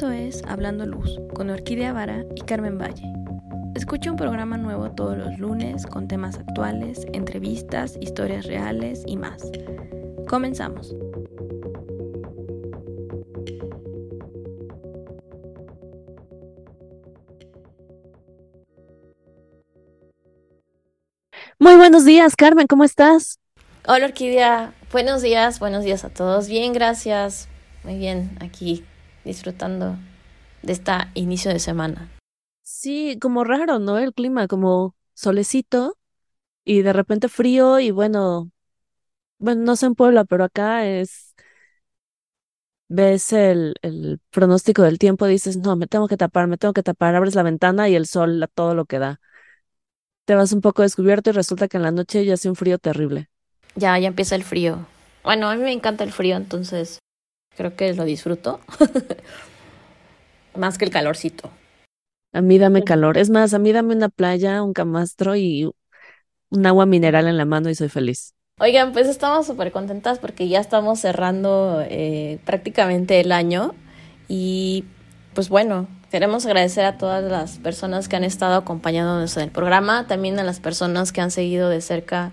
Esto es Hablando Luz con Orquídea Vara y Carmen Valle. Escucha un programa nuevo todos los lunes con temas actuales, entrevistas, historias reales y más. Comenzamos. Muy buenos días, Carmen, ¿cómo estás? Hola Orquídea, buenos días, buenos días a todos. Bien, gracias. Muy bien, aquí disfrutando de este inicio de semana. Sí, como raro, ¿no? El clima, como solecito y de repente frío y bueno, bueno, no sé en Puebla, pero acá es, ves el, el pronóstico del tiempo, dices, no, me tengo que tapar, me tengo que tapar, abres la ventana y el sol a todo lo que da. Te vas un poco descubierto y resulta que en la noche ya hace un frío terrible. Ya, ya empieza el frío. Bueno, a mí me encanta el frío, entonces creo que lo disfruto. Más que el calorcito. A mí dame calor. Es más, a mí dame una playa, un camastro y un agua mineral en la mano y soy feliz. Oigan, pues estamos súper contentas porque ya estamos cerrando eh, prácticamente el año y pues bueno, queremos agradecer a todas las personas que han estado acompañándonos en el programa, también a las personas que han seguido de cerca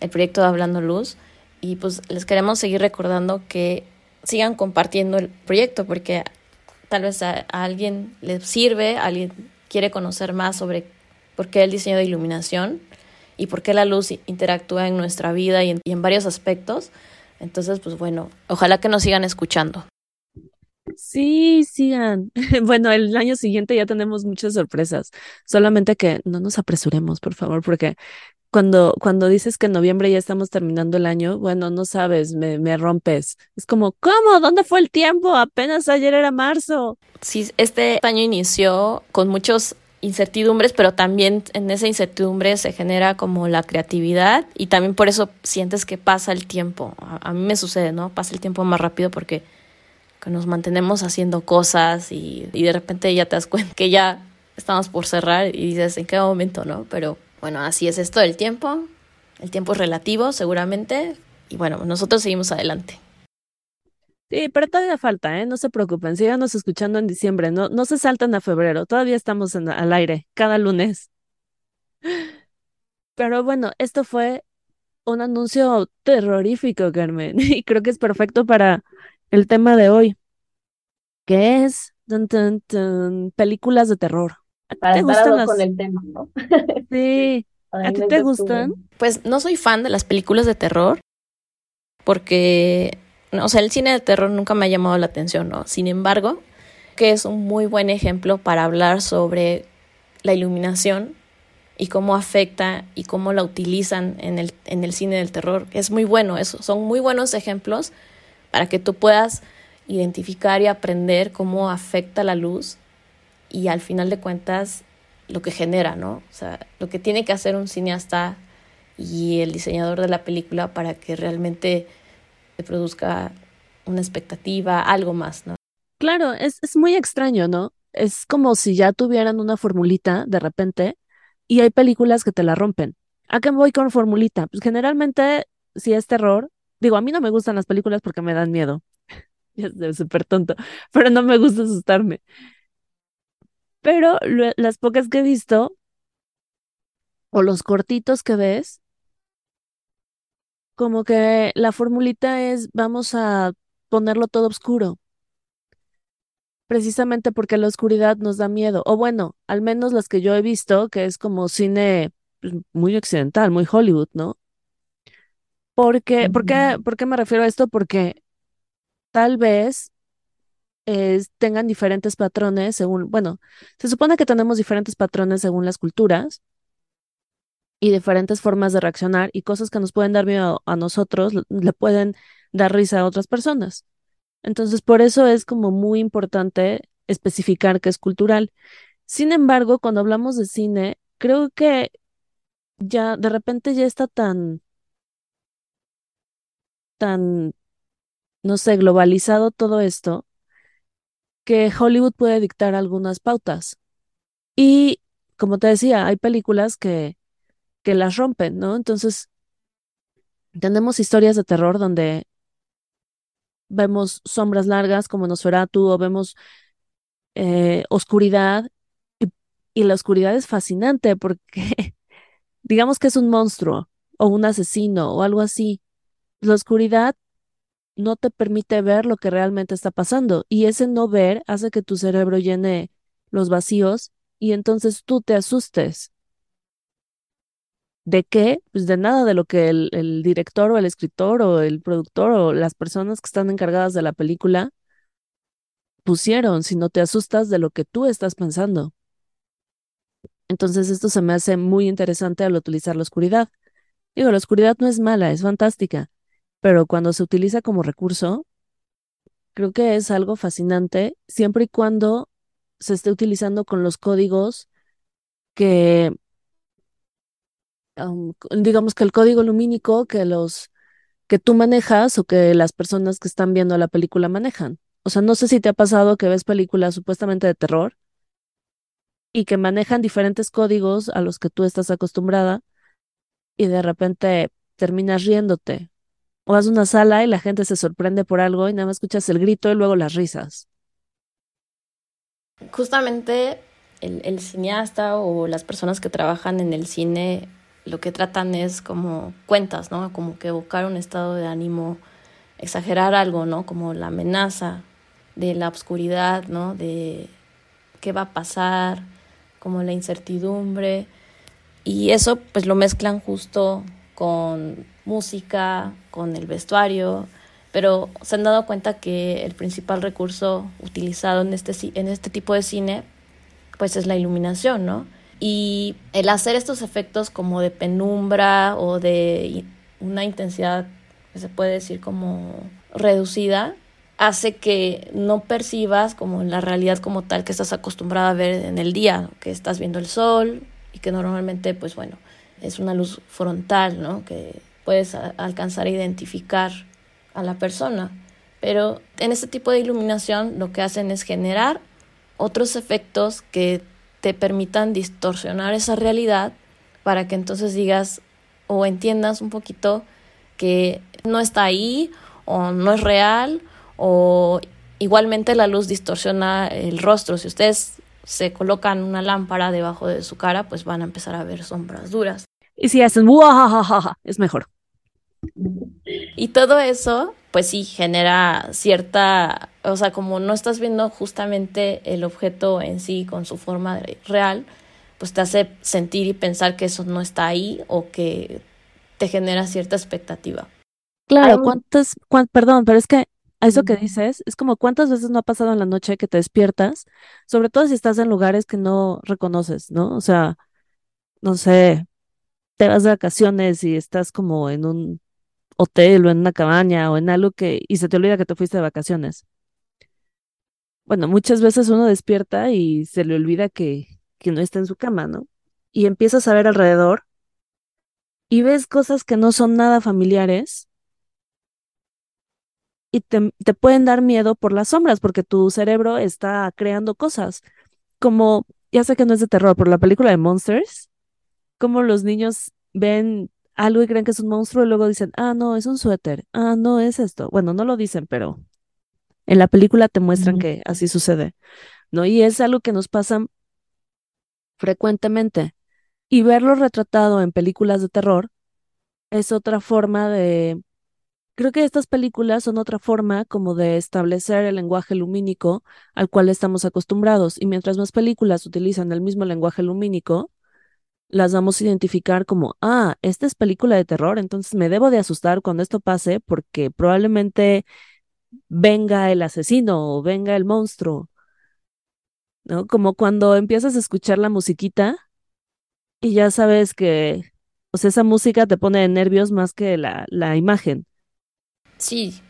el proyecto de Hablando Luz y pues les queremos seguir recordando que sigan compartiendo el proyecto porque tal vez a, alguien le sirve, alguien quiere conocer más sobre por qué el diseño de iluminación y por qué la luz interactúa en nuestra vida y en, y en varios aspectos. Entonces, pues bueno, ojalá que nos sigan escuchando. Sí, sigan. Bueno, el año siguiente ya tenemos muchas sorpresas. Solamente que no nos apresuremos, por favor, porque cuando, cuando dices que en noviembre ya estamos terminando el año, bueno, no sabes, me, me rompes. Es como, ¿cómo? ¿Dónde fue el tiempo? Apenas ayer era marzo. Sí, este año inició con muchos incertidumbres, pero también en esa incertidumbre se genera como la creatividad y también por eso sientes que pasa el tiempo. A, a mí me sucede, ¿no? Pasa el tiempo más rápido porque que nos mantenemos haciendo cosas y, y de repente ya te das cuenta que ya estamos por cerrar y dices, ¿en qué momento, no? Pero bueno, así es esto del tiempo. El tiempo es relativo, seguramente. Y bueno, nosotros seguimos adelante. Sí, pero todavía falta, ¿eh? No se preocupen, síganos escuchando en diciembre, no, no se saltan a febrero, todavía estamos al aire, cada lunes. Pero bueno, esto fue un anuncio terrorífico, Carmen, y creo que es perfecto para el tema de hoy, que es dun, dun, dun, películas de terror. Para ¿Te gustan las... con el tema, ¿no? Sí. ¿A ti te gustan? Pues no soy fan de las películas de terror porque, o sea, el cine de terror nunca me ha llamado la atención, ¿no? Sin embargo, que es un muy buen ejemplo para hablar sobre la iluminación y cómo afecta y cómo la utilizan en el, en el cine del terror. Es muy bueno, eso, son muy buenos ejemplos para que tú puedas identificar y aprender cómo afecta la luz y al final de cuentas lo que genera, ¿no? O sea, lo que tiene que hacer un cineasta y el diseñador de la película para que realmente se produzca una expectativa, algo más, ¿no? Claro, es, es muy extraño, ¿no? Es como si ya tuvieran una formulita de repente y hay películas que te la rompen. ¿A qué voy con formulita? Pues generalmente, si es terror, digo, a mí no me gustan las películas porque me dan miedo. es súper tonto, pero no me gusta asustarme. Pero las pocas que he visto, o los cortitos que ves, como que la formulita es vamos a ponerlo todo oscuro. Precisamente porque la oscuridad nos da miedo. O bueno, al menos las que yo he visto, que es como cine pues, muy occidental, muy Hollywood, ¿no? Porque, ¿por qué, ¿por qué me refiero a esto? Porque tal vez tengan diferentes patrones según, bueno, se supone que tenemos diferentes patrones según las culturas y diferentes formas de reaccionar y cosas que nos pueden dar miedo a nosotros le pueden dar risa a otras personas. Entonces, por eso es como muy importante especificar que es cultural. Sin embargo, cuando hablamos de cine, creo que ya de repente ya está tan, tan, no sé, globalizado todo esto que Hollywood puede dictar algunas pautas. Y como te decía, hay películas que, que las rompen, ¿no? Entonces, tenemos historias de terror donde vemos sombras largas como Nosferatu o vemos eh, oscuridad y, la oscuridad es fascinante porque digamos que es un monstruo o un asesino o algo así. La oscuridad no te permite ver lo que realmente está pasando y ese no ver hace que tu cerebro llene los vacíos y entonces tú te asustes. ¿De qué? Pues de nada de lo que el, director o el escritor o el productor o las personas que están encargadas de la película pusieron, si no te asustas de lo que tú estás pensando. Entonces esto se me hace muy interesante al utilizar la oscuridad. Digo, la oscuridad no es mala, es fantástica, pero cuando se utiliza como recurso, creo que es algo fascinante siempre y cuando se esté utilizando con los códigos que, digamos que el código lumínico que los que tú manejas o que las personas que están viendo la película manejan. O sea, no sé si te ha pasado que ves películas supuestamente de terror y que manejan diferentes códigos a los que tú estás acostumbrada y de repente terminas riéndote. O vas a una sala y la gente se sorprende por algo y nada más escuchas el grito y luego las risas. Justamente el, cineasta o las personas que trabajan en el cine lo que tratan es como cuentas, ¿no? Como que evocar un estado de ánimo, exagerar algo, ¿no? Como la amenaza, de la oscuridad, ¿no? De qué va a pasar, como la incertidumbre. Y eso pues lo mezclan justo con música, con el vestuario, pero se han dado cuenta que el principal recurso utilizado en este, en este tipo de cine pues es la iluminación, ¿no? Y el hacer estos efectos como de penumbra o de una intensidad, se puede decir como reducida, hace que no percibas como la realidad como tal que estás acostumbrada a ver en el día, que estás viendo el sol y que normalmente, pues bueno, es una luz frontal, ¿no? Que puedes alcanzar a identificar a la persona. Pero en este tipo de iluminación lo que hacen es generar otros efectos que te permitan distorsionar esa realidad para que entonces digas o entiendas un poquito que no está ahí o no es real o igualmente la luz distorsiona el rostro. Si ustedes se colocan una lámpara debajo de su cara, pues van a empezar a ver sombras duras. Y si hacen es mejor. Y todo eso, pues sí, genera cierta, o sea, como no estás viendo justamente el objeto en sí con su forma real, pues te hace sentir y pensar que eso no está ahí o que te genera cierta expectativa. Claro, ¿cuántas, perdón, pero es que a eso que dices, es como cuántas veces no ha pasado en la noche que te despiertas, sobre todo si estás en lugares que no reconoces, ¿no? O sea, no sé, te vas de vacaciones y estás como en un hotel o en una cabaña o en algo que, y se te olvida que te fuiste de vacaciones. Bueno, muchas veces uno despierta y se le olvida que, que no está en su cama, ¿no? Y empiezas a ver alrededor y ves cosas que no son nada familiares y te, te, pueden dar miedo por las sombras, porque tu cerebro está creando cosas. Como, ya sé que no es de terror, pero la película de Monsters, como los niños ven algo y creen que es un monstruo y luego dicen, ah, no, es un suéter, ah, no, es esto. Bueno, no lo dicen, pero en la película te muestran que así sucede, ¿no? Y es algo que nos pasa frecuentemente. Y verlo retratado en películas de terror es otra forma de Creo que estas películas son otra forma como de establecer el lenguaje lumínico al cual estamos acostumbrados y mientras más películas utilizan el mismo lenguaje lumínico, las vamos a identificar como, ah, esta es película de terror, entonces me debo de asustar cuando esto pase porque probablemente venga el asesino o venga el monstruo, ¿no? Como cuando empiezas a escuchar la musiquita y ya sabes que, o esa música te pone de nervios más que la, la imagen. Sí,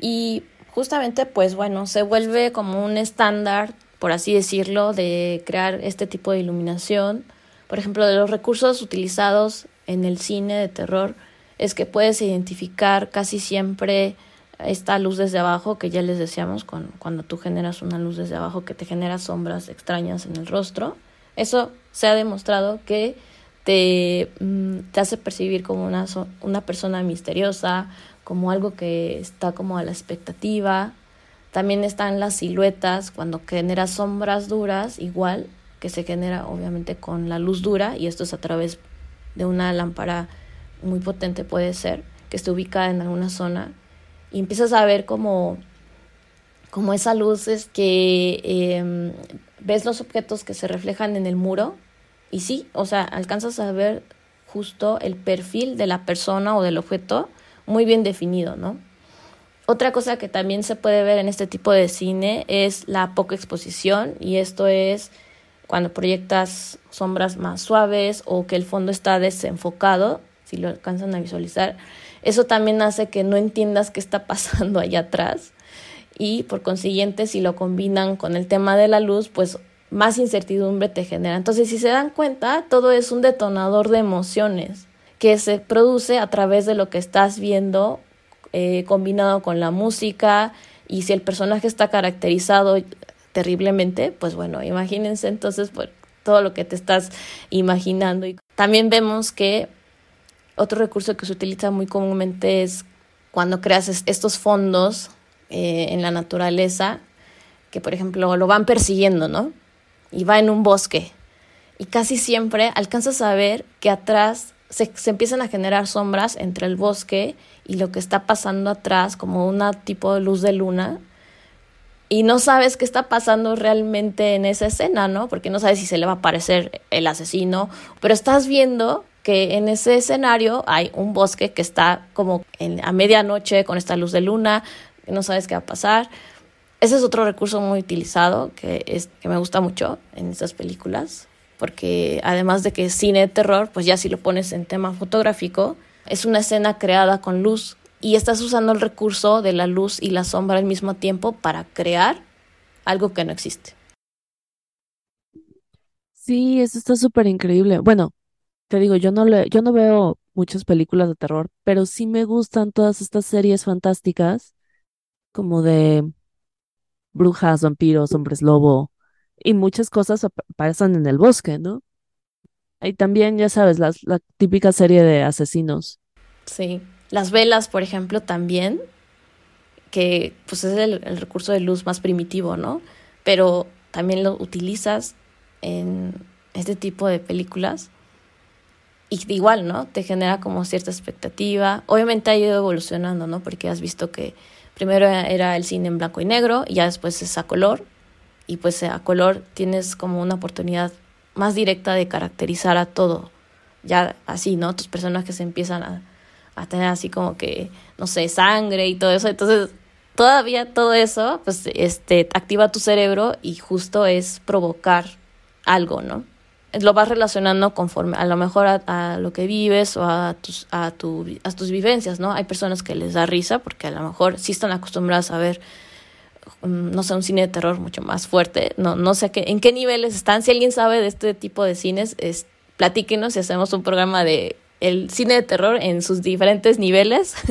y justamente pues bueno, se vuelve como un estándar, por así decirlo, de crear este tipo de iluminación. Por ejemplo, de los recursos utilizados en el cine de terror es que puedes identificar casi siempre esta luz desde abajo que ya les decíamos cuando, tú generas una luz desde abajo que te genera sombras extrañas en el rostro. Eso se ha demostrado que te, mm, hace percibir como una, una persona misteriosa, como algo que está como a la expectativa, También están las siluetas, cuando genera sombras duras, igual, que se genera obviamente con la luz dura, y esto es a través de una lámpara muy potente, puede ser, que esté ubicada en alguna zona, y empiezas a ver como, como esa luz es que em, ves los objetos que se reflejan en el muro, y sí, o sea, alcanzas a ver justo el perfil de la persona o del objeto muy bien definido, ¿no? Otra cosa que también se puede ver en este tipo de cine es la poca exposición y esto es cuando proyectas sombras más suaves o que el fondo está desenfocado, si lo alcanzan a visualizar. Eso también hace que no entiendas qué está pasando allá atrás y por consiguiente si lo combinan con el tema de la luz, pues más incertidumbre te genera. Entonces, si se dan cuenta, todo es un detonador de emociones que se produce a través de lo que estás viendo eh, combinado con la música y si el personaje está caracterizado terriblemente, pues bueno, imagínense entonces pues, todo lo que te estás imaginando. Y también vemos que otro recurso que se utiliza muy comúnmente es cuando creas estos fondos eh, en la naturaleza, que por ejemplo lo van persiguiendo, ¿no? Y va en un bosque. Y casi siempre alcanzas a ver que atrás se, se empiezan a generar sombras entre el bosque y lo que está pasando atrás, como una tipo de luz de luna, y no sabes qué está pasando realmente en esa escena, ¿no? Porque no sabes si se le va a aparecer el asesino, pero estás viendo que en ese escenario hay un bosque que está como en, a medianoche con esta luz de luna, no sabes qué va a pasar. Ese es otro recurso muy utilizado que, es, que me gusta mucho en estas películas, porque además de que es cine de terror, pues ya si lo pones en tema fotográfico, es una escena creada con luz y estás usando el recurso de la luz y la sombra al mismo tiempo para crear algo que no existe. Sí, eso está súper increíble. Bueno, te digo, yo no le, yo no veo muchas películas de terror, pero sí me gustan todas estas series fantásticas, como de brujas, vampiros, hombres lobo, y muchas cosas pasan en el bosque, ¿no? Y también, ya sabes, la, la típica serie de asesinos. Sí. Las velas, por ejemplo, también, que pues es el, recurso de luz más primitivo, ¿no? Pero también lo utilizas en este tipo de películas y igual, ¿no? Te genera como cierta expectativa. Obviamente ha ido evolucionando, ¿no? Porque has visto que primero era el cine en blanco y negro y ya después es a color y pues a color tienes como una oportunidad más directa de caracterizar a todo. Ya así, ¿no? Tus personajes empiezan a, a tener así como que, no sé, sangre y todo eso. Entonces, todavía todo eso, pues, este, activa tu cerebro y justo es provocar algo, ¿no? Lo vas relacionando conforme a lo mejor a, lo que vives o a tus, a, tu, a tus vivencias, ¿no? Hay personas que les da risa porque a lo mejor sí están acostumbradas a ver mm, no sé, un cine de terror mucho más fuerte. No, no sé qué, en qué niveles están. Si alguien sabe de este tipo de cines, es, platíquenos y hacemos un programa de el cine de terror en sus diferentes niveles.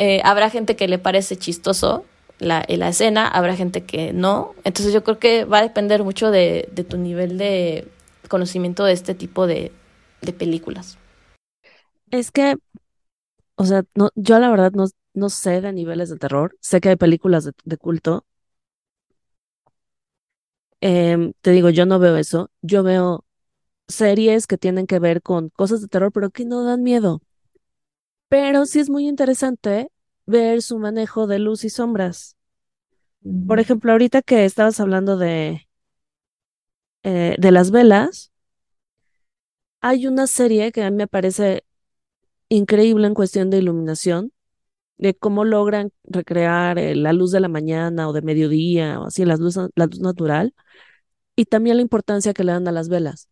Eh, habrá gente que le parece chistoso la, la, escena, habrá gente que no. Entonces yo creo que va a depender mucho de, de tu nivel de conocimiento de este tipo de, de, películas. Es que, o sea, no, yo la verdad no, no sé de niveles de terror. Sé que hay películas de, culto. Em, te digo, yo no veo eso. Yo veo series que tienen que ver con cosas de terror, pero que no dan miedo. Pero sí es muy interesante ver su manejo de luz y sombras. Por ejemplo, ahorita que estabas hablando de, eh, de las velas, hay una serie que a mí me parece increíble en cuestión de iluminación, de cómo logran recrear eh, la luz de la mañana o de mediodía o así, la luz, la luz natural, y también la importancia que le dan a las velas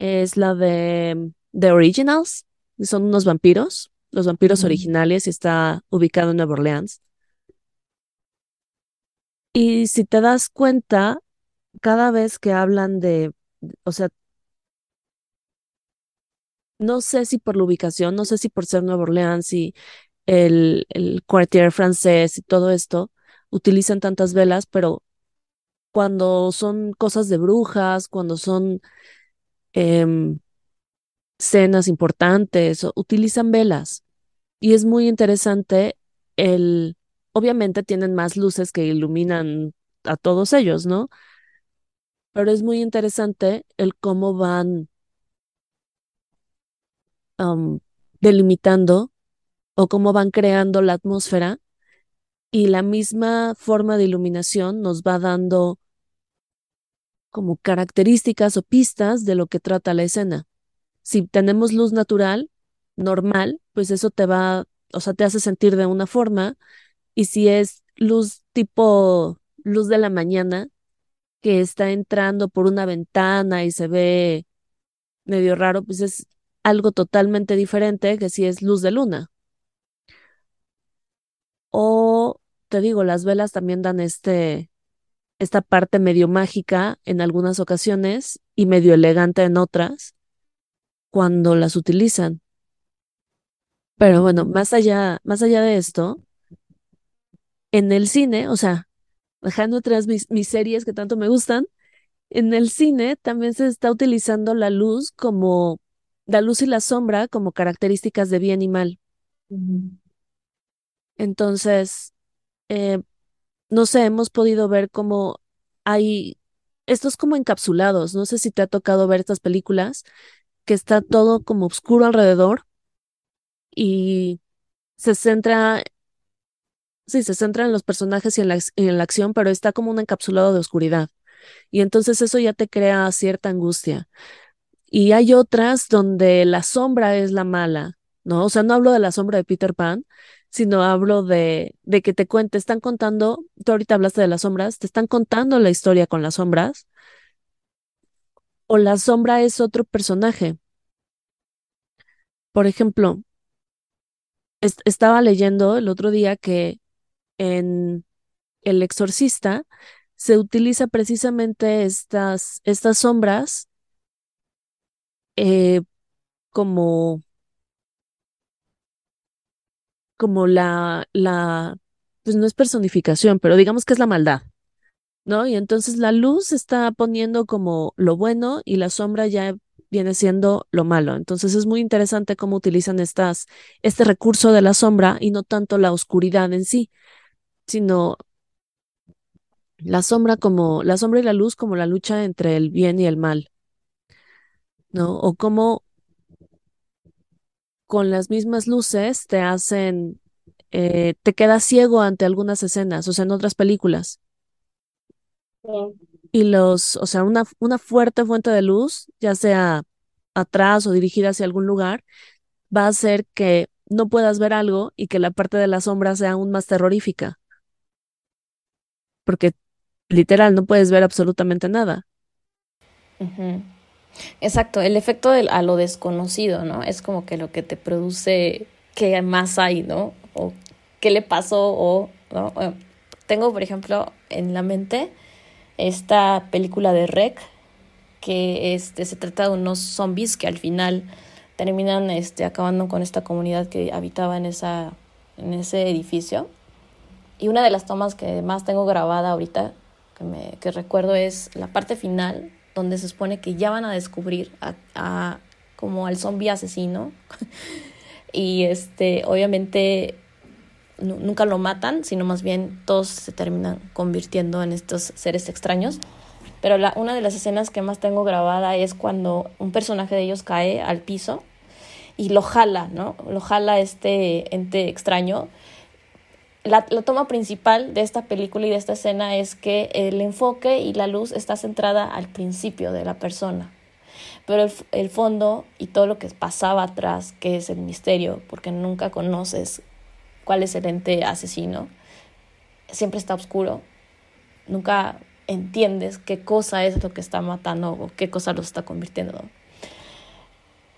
es la de The Originals, son unos vampiros, los vampiros originales, y está ubicado en Nueva Orleans. Y si te das cuenta, cada vez que hablan de, o sea, no sé si por la ubicación, no sé si por ser Nueva Orleans y el, el quartier francés y todo esto, utilizan tantas velas, pero cuando son cosas de brujas, cuando son eh, cenas importantes, utilizan velas. Y es muy interesante el obviamente tienen más luces que iluminan a todos ellos, ¿no? Pero es muy interesante el cómo van delimitando o cómo van creando la atmósfera y la misma forma de iluminación nos va dando como características o pistas de lo que trata la escena. Si tenemos luz natural, normal, pues eso te va, o sea, te hace sentir de una forma, y si es luz tipo luz de la mañana, que está entrando por una ventana y se ve medio raro, pues es algo totalmente diferente que si es luz de luna. O te digo, las velas también dan este, esta parte medio mágica en algunas ocasiones y medio elegante en otras cuando las utilizan. Pero bueno, más allá, más allá de esto, en el cine, o sea, dejando atrás mis, mis series que tanto me gustan, en el cine también se está utilizando la luz como, la luz y la sombra como características de bien y mal. Entonces, eh, no sé, hemos podido ver cómo hay estos como encapsulados. No sé si te ha tocado ver estas películas, que está todo como oscuro alrededor y se centra, sí, se centra en los personajes y en la, en la acción, pero está como un encapsulado de oscuridad. Y entonces eso ya te crea cierta angustia. Y hay otras donde la sombra es la mala, ¿no? O sea, no hablo de la sombra de Peter Pan, sino hablo de, de que te cuente, están contando, tú ahorita hablaste de las sombras, te están contando la historia con las sombras, o la sombra es otro personaje. Por ejemplo, estaba leyendo el otro día que en El Exorcista se utiliza precisamente estas, estas sombras eh, como como la, la, pues no es personificación, pero digamos que es la maldad, ¿no? Y entonces la luz está poniendo como lo bueno y la sombra ya viene siendo lo malo. Entonces es muy interesante cómo utilizan estas, este recurso de la sombra y no tanto la oscuridad en sí, sino la sombra como, la sombra y la luz como la lucha entre el bien y el mal, ¿no? O cómo con las mismas luces te hacen, eh, te quedas ciego ante algunas escenas, o sea, en otras películas. Y los, o sea, una, una fuerte fuente de luz, ya sea atrás o dirigida hacia algún lugar, va a hacer que no puedas ver algo y que la parte de la sombra sea aún más terrorífica. Porque literal, no puedes ver absolutamente nada. Exacto, el efecto del, a lo desconocido, ¿no? Es como que lo que te produce qué más hay, ¿no? O qué le pasó, o, ¿no? tengo, por ejemplo, en la mente esta película de Rec, que este, se trata de unos zombies que al final terminan este, acabando con esta comunidad que habitaba en, esa, en ese edificio. Y una de las tomas que más tengo grabada ahorita, que, me, que recuerdo, es la parte final donde se supone que ya van a descubrir a, como al zombie asesino y este obviamente nunca lo matan sino más bien todos se terminan convirtiendo en estos seres extraños pero la, una de las escenas que más tengo grabada es cuando un personaje de ellos cae al piso y lo jala, ¿no? Lo jala este ente extraño la, toma principal de esta película y de esta escena es que el enfoque y la luz está centrada al principio de la persona, pero el, el, fondo y todo lo que pasaba atrás, que es el misterio, porque nunca conoces cuál es el ente asesino, siempre está oscuro, nunca entiendes qué cosa es lo que está matando o qué cosa lo está convirtiendo,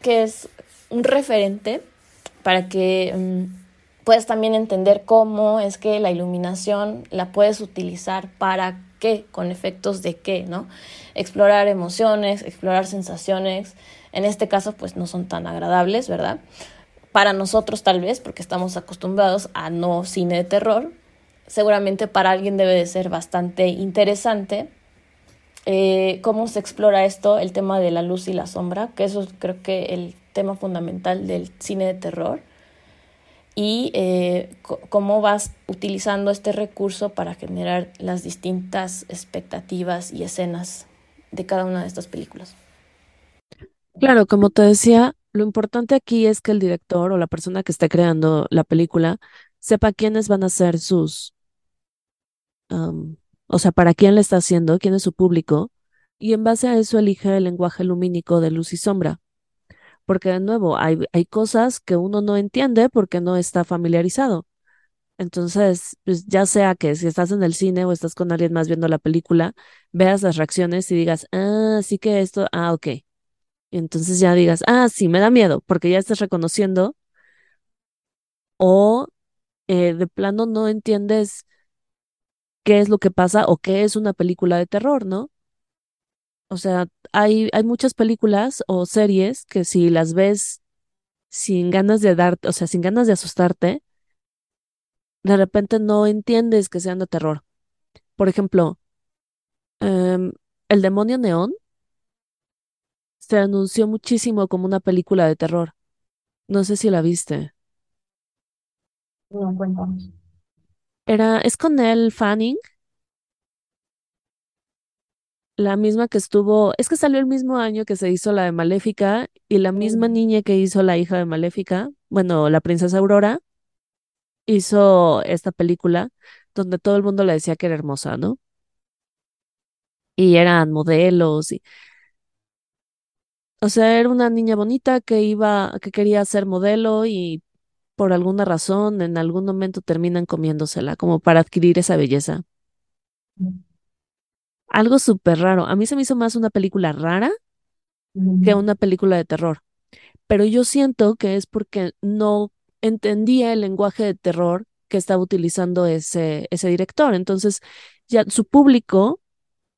que es un referente para que... Mm, puedes también entender cómo es que la iluminación la puedes utilizar para qué, con efectos de qué, ¿no? Explorar emociones, explorar sensaciones, en este caso pues no son tan agradables, ¿verdad? Para nosotros tal vez, porque estamos acostumbrados a no cine de terror, seguramente para alguien debe de ser bastante interesante eh, cómo se explora esto, el tema de la luz y la sombra, que eso es creo que el tema fundamental del cine de terror y eh, cómo vas utilizando este recurso para generar las distintas expectativas y escenas de cada una de estas películas. Claro, como te decía, lo importante aquí es que el director o la persona que esté creando la película sepa quiénes van a ser sus, o sea, para quién le está haciendo, quién es su público, y en base a eso elige el lenguaje lumínico de luz y sombra. Porque de nuevo, hay, hay cosas que uno no entiende porque no está familiarizado. Entonces, pues ya sea que si estás en el cine o estás con alguien más viendo la película, veas las reacciones y digas, ah, sí que esto, ah, ok. Y entonces ya digas, ah, sí, me da miedo, porque ya estás reconociendo. O eh, de plano no entiendes qué es lo que pasa o qué es una película de terror, ¿no? O sea, hay, hay muchas películas o series que si las ves sin ganas de dar, o sea, sin ganas de asustarte, de repente no entiendes que sean de terror. Por ejemplo, em, El demonio neón se anunció muchísimo como una película de terror. No sé si la viste. No, cuéntanos. Era, es con el Fanning, la misma que estuvo, es que salió el mismo año que se hizo la de Maléfica y la misma Mm, niña que hizo la hija de Maléfica, bueno, la princesa Aurora, hizo esta película donde todo el mundo le decía que era hermosa, ¿no? Y eran modelos y, o sea, era una niña bonita que iba, que quería ser modelo y por alguna razón en algún momento terminan comiéndosela como para adquirir esa belleza. mm, Algo súper raro. A mí se me hizo más una película rara que una película de terror. pero yo siento que es porque no entendía el lenguaje de terror que estaba utilizando ese, ese director. Entonces, ya su público,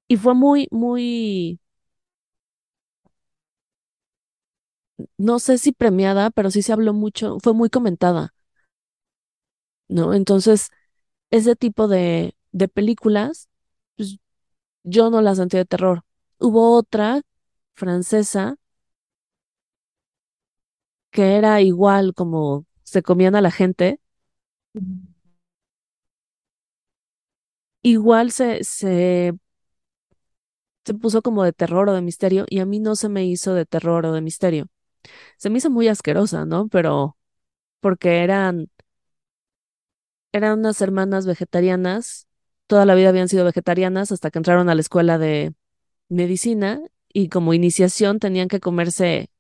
y fue muy, muy, no sé si premiada, pero sí se habló mucho, fue muy comentada, ¿no? Entonces, ese tipo de, de películas, yo no las sentí de terror. Hubo otra francesa que era igual como se comían a la gente, igual se, se se puso como de terror o de misterio y a mí no se me hizo de terror o de misterio. Se me hizo muy asquerosa, ¿no? Pero porque eran, eran unas hermanas vegetarianas, toda la vida habían sido vegetarianas hasta que entraron a la escuela de medicina y como iniciación tenían que comerse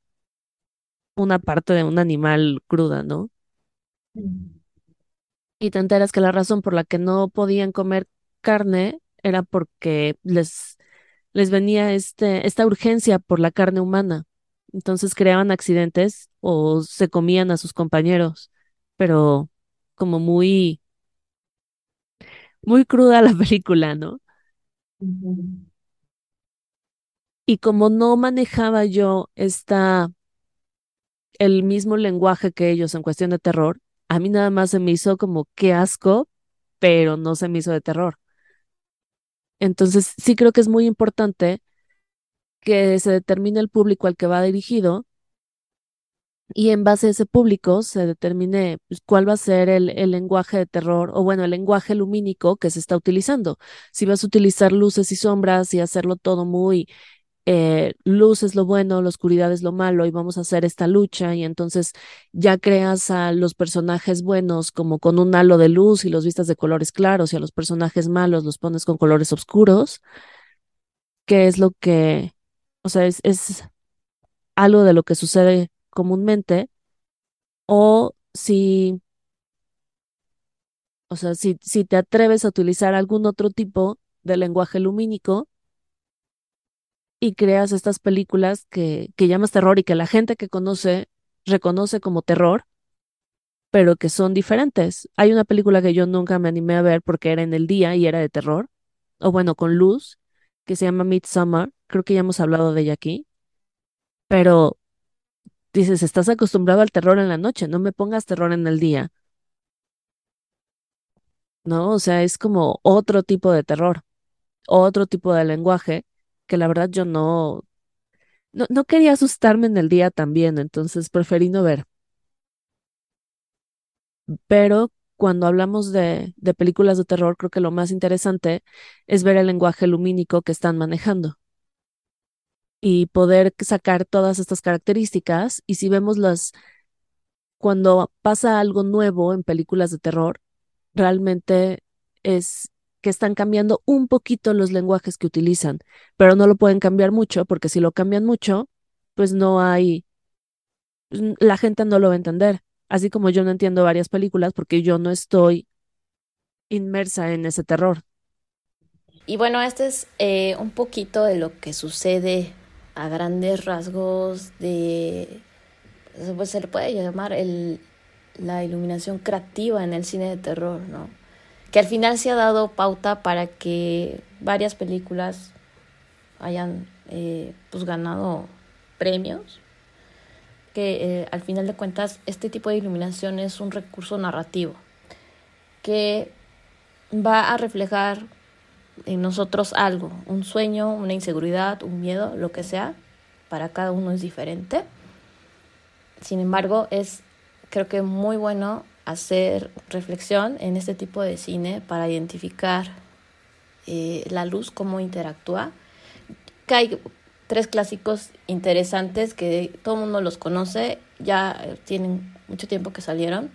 una parte de un animal cruda, ¿no? mm. Y te enteras que la razón por la que no podían comer carne era porque les les venía este, esta urgencia por la carne humana. Entonces creaban accidentes o se comían a sus compañeros, pero como muy, muy cruda la película, ¿no? Y como no manejaba yo esta, el mismo lenguaje que ellos en cuestión de terror, a mí nada más se me hizo como qué asco, pero no se me hizo de terror. Entonces sí creo que es muy importante que se determine el público al que va dirigido y en base a ese público se determine pues, cuál va a ser el, el lenguaje de terror o bueno, el lenguaje lumínico que se está utilizando. Si vas a utilizar luces y sombras y hacerlo todo muy eh, luz es lo bueno, la oscuridad es lo malo y vamos a hacer esta lucha y entonces ya creas a los personajes buenos como con un halo de luz y los vistas de colores claros y a los personajes malos los pones con colores oscuros, que es lo que, o sea, es, es algo de lo que sucede comúnmente o si, o sea, si, si te atreves a utilizar algún otro tipo de lenguaje lumínico y creas estas películas que, que llamas terror y que la gente que conoce reconoce como terror, pero que son diferentes. Hay una película que yo nunca me animé a ver porque era en el día y era de terror, o bueno, con luz, que se llama Midsommar. Creo que ya hemos hablado de ella aquí, pero dices, estás acostumbrado al terror en la noche, no me pongas terror en el día. ¿no? O sea, es como otro tipo de terror, otro tipo de lenguaje que la verdad yo no, no, no quería asustarme en el día también, entonces preferí no ver. Pero cuando hablamos de, de películas de terror, creo que lo más interesante es ver el lenguaje lumínico que están manejando y poder sacar todas estas características. Y si vemos las, cuando pasa algo nuevo en películas de terror, realmente es que están cambiando un poquito los lenguajes que utilizan, pero no lo pueden cambiar mucho, porque si lo cambian mucho, pues no hay, la gente no lo va a entender. Así como yo no entiendo varias películas porque yo no estoy inmersa en ese terror. Y bueno, este es eh, un poquito de lo que sucede a grandes rasgos de, pues se le puede llamar el, la iluminación creativa en el cine de terror, ¿no? Que al final se ha dado pauta para que varias películas hayan eh, pues ganado premios que eh, al final de cuentas este tipo de iluminación es un recurso narrativo que va a reflejar en nosotros algo, un sueño, una inseguridad, un miedo, lo que sea, para cada uno es diferente. Sin embargo, es creo que muy bueno hacer reflexión en este tipo de cine para identificar eh, la luz, cómo interactúa. Hay tres clásicos interesantes que todo el mundo los conoce, ya tienen mucho tiempo que salieron,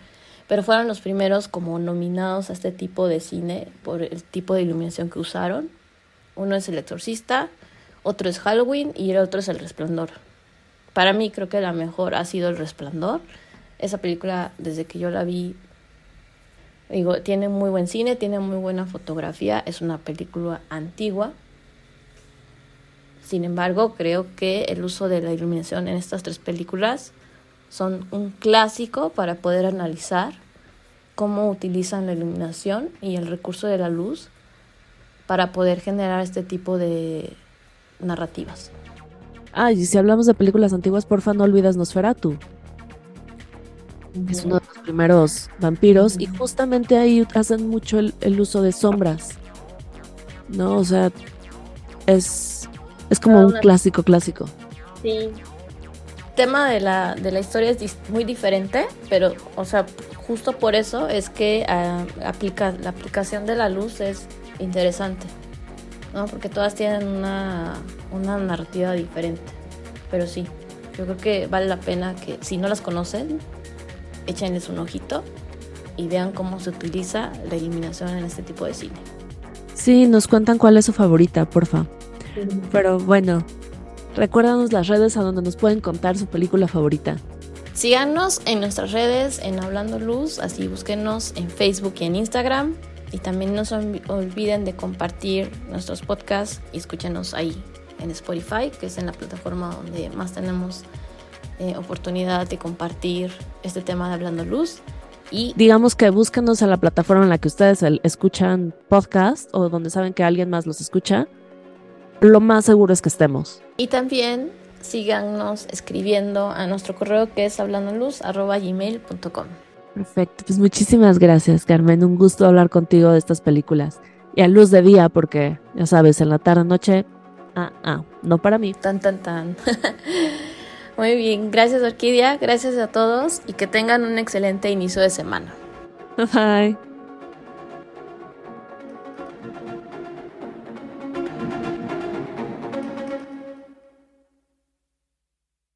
pero fueron los primeros como nominados a este tipo de cine por el tipo de iluminación que usaron. Uno es El Exorcista, otro es Halloween y el otro es El Resplandor. Para mí creo que la mejor ha sido El Resplandor. Esa película, desde que yo la vi, digo, tiene muy buen cine, tiene muy buena fotografía, es una película antigua, sin embargo, creo que el uso de la iluminación en estas tres películas son un clásico para poder analizar cómo utilizan la iluminación y el recurso de la luz para poder generar este tipo de narrativas. Ay, y si hablamos de películas antiguas, porfa, no olvides Nosferatu. Es uno de los primeros vampiros y justamente ahí hacen mucho el, el uso de sombras. ¿No? O sea, es es como un clásico, clásico. Sí. El tema de la, de la historia es muy diferente, pero, o sea, justo por eso es que uh, aplica, la aplicación de la luz es interesante, ¿no? Porque todas tienen una, una narrativa diferente. Pero sí, yo creo que vale la pena que, si no las conocen, échenles un ojito y vean cómo se utiliza la iluminación en este tipo de cine. Sí, nos cuentan cuál es su favorita, porfa. Pero bueno, recuérdanos las redes a donde nos pueden contar su película favorita. Síganos en nuestras redes en Hablando Luz, así búsquenos en Facebook y en Instagram. Y también no se olviden de compartir nuestros podcasts y escúchenos ahí en Spotify, que es en la plataforma donde más tenemos eh, oportunidad de compartir este tema de Hablando Luz. Y digamos que búsquenos en la plataforma en la que ustedes escuchan podcast o donde saben que alguien más los escucha lo más seguro es que estemos. Y también síganos escribiendo a nuestro correo que es hablandoluz.gmail.com. Perfecto, pues muchísimas gracias Carmen, un gusto hablar contigo de estas películas. Y a luz de día, porque ya sabes, en la tarde noche, ah, ah, no para mí. Tan, tan, tan. Muy bien, gracias Orquídea, gracias a todos y que tengan un excelente inicio de semana. Bye.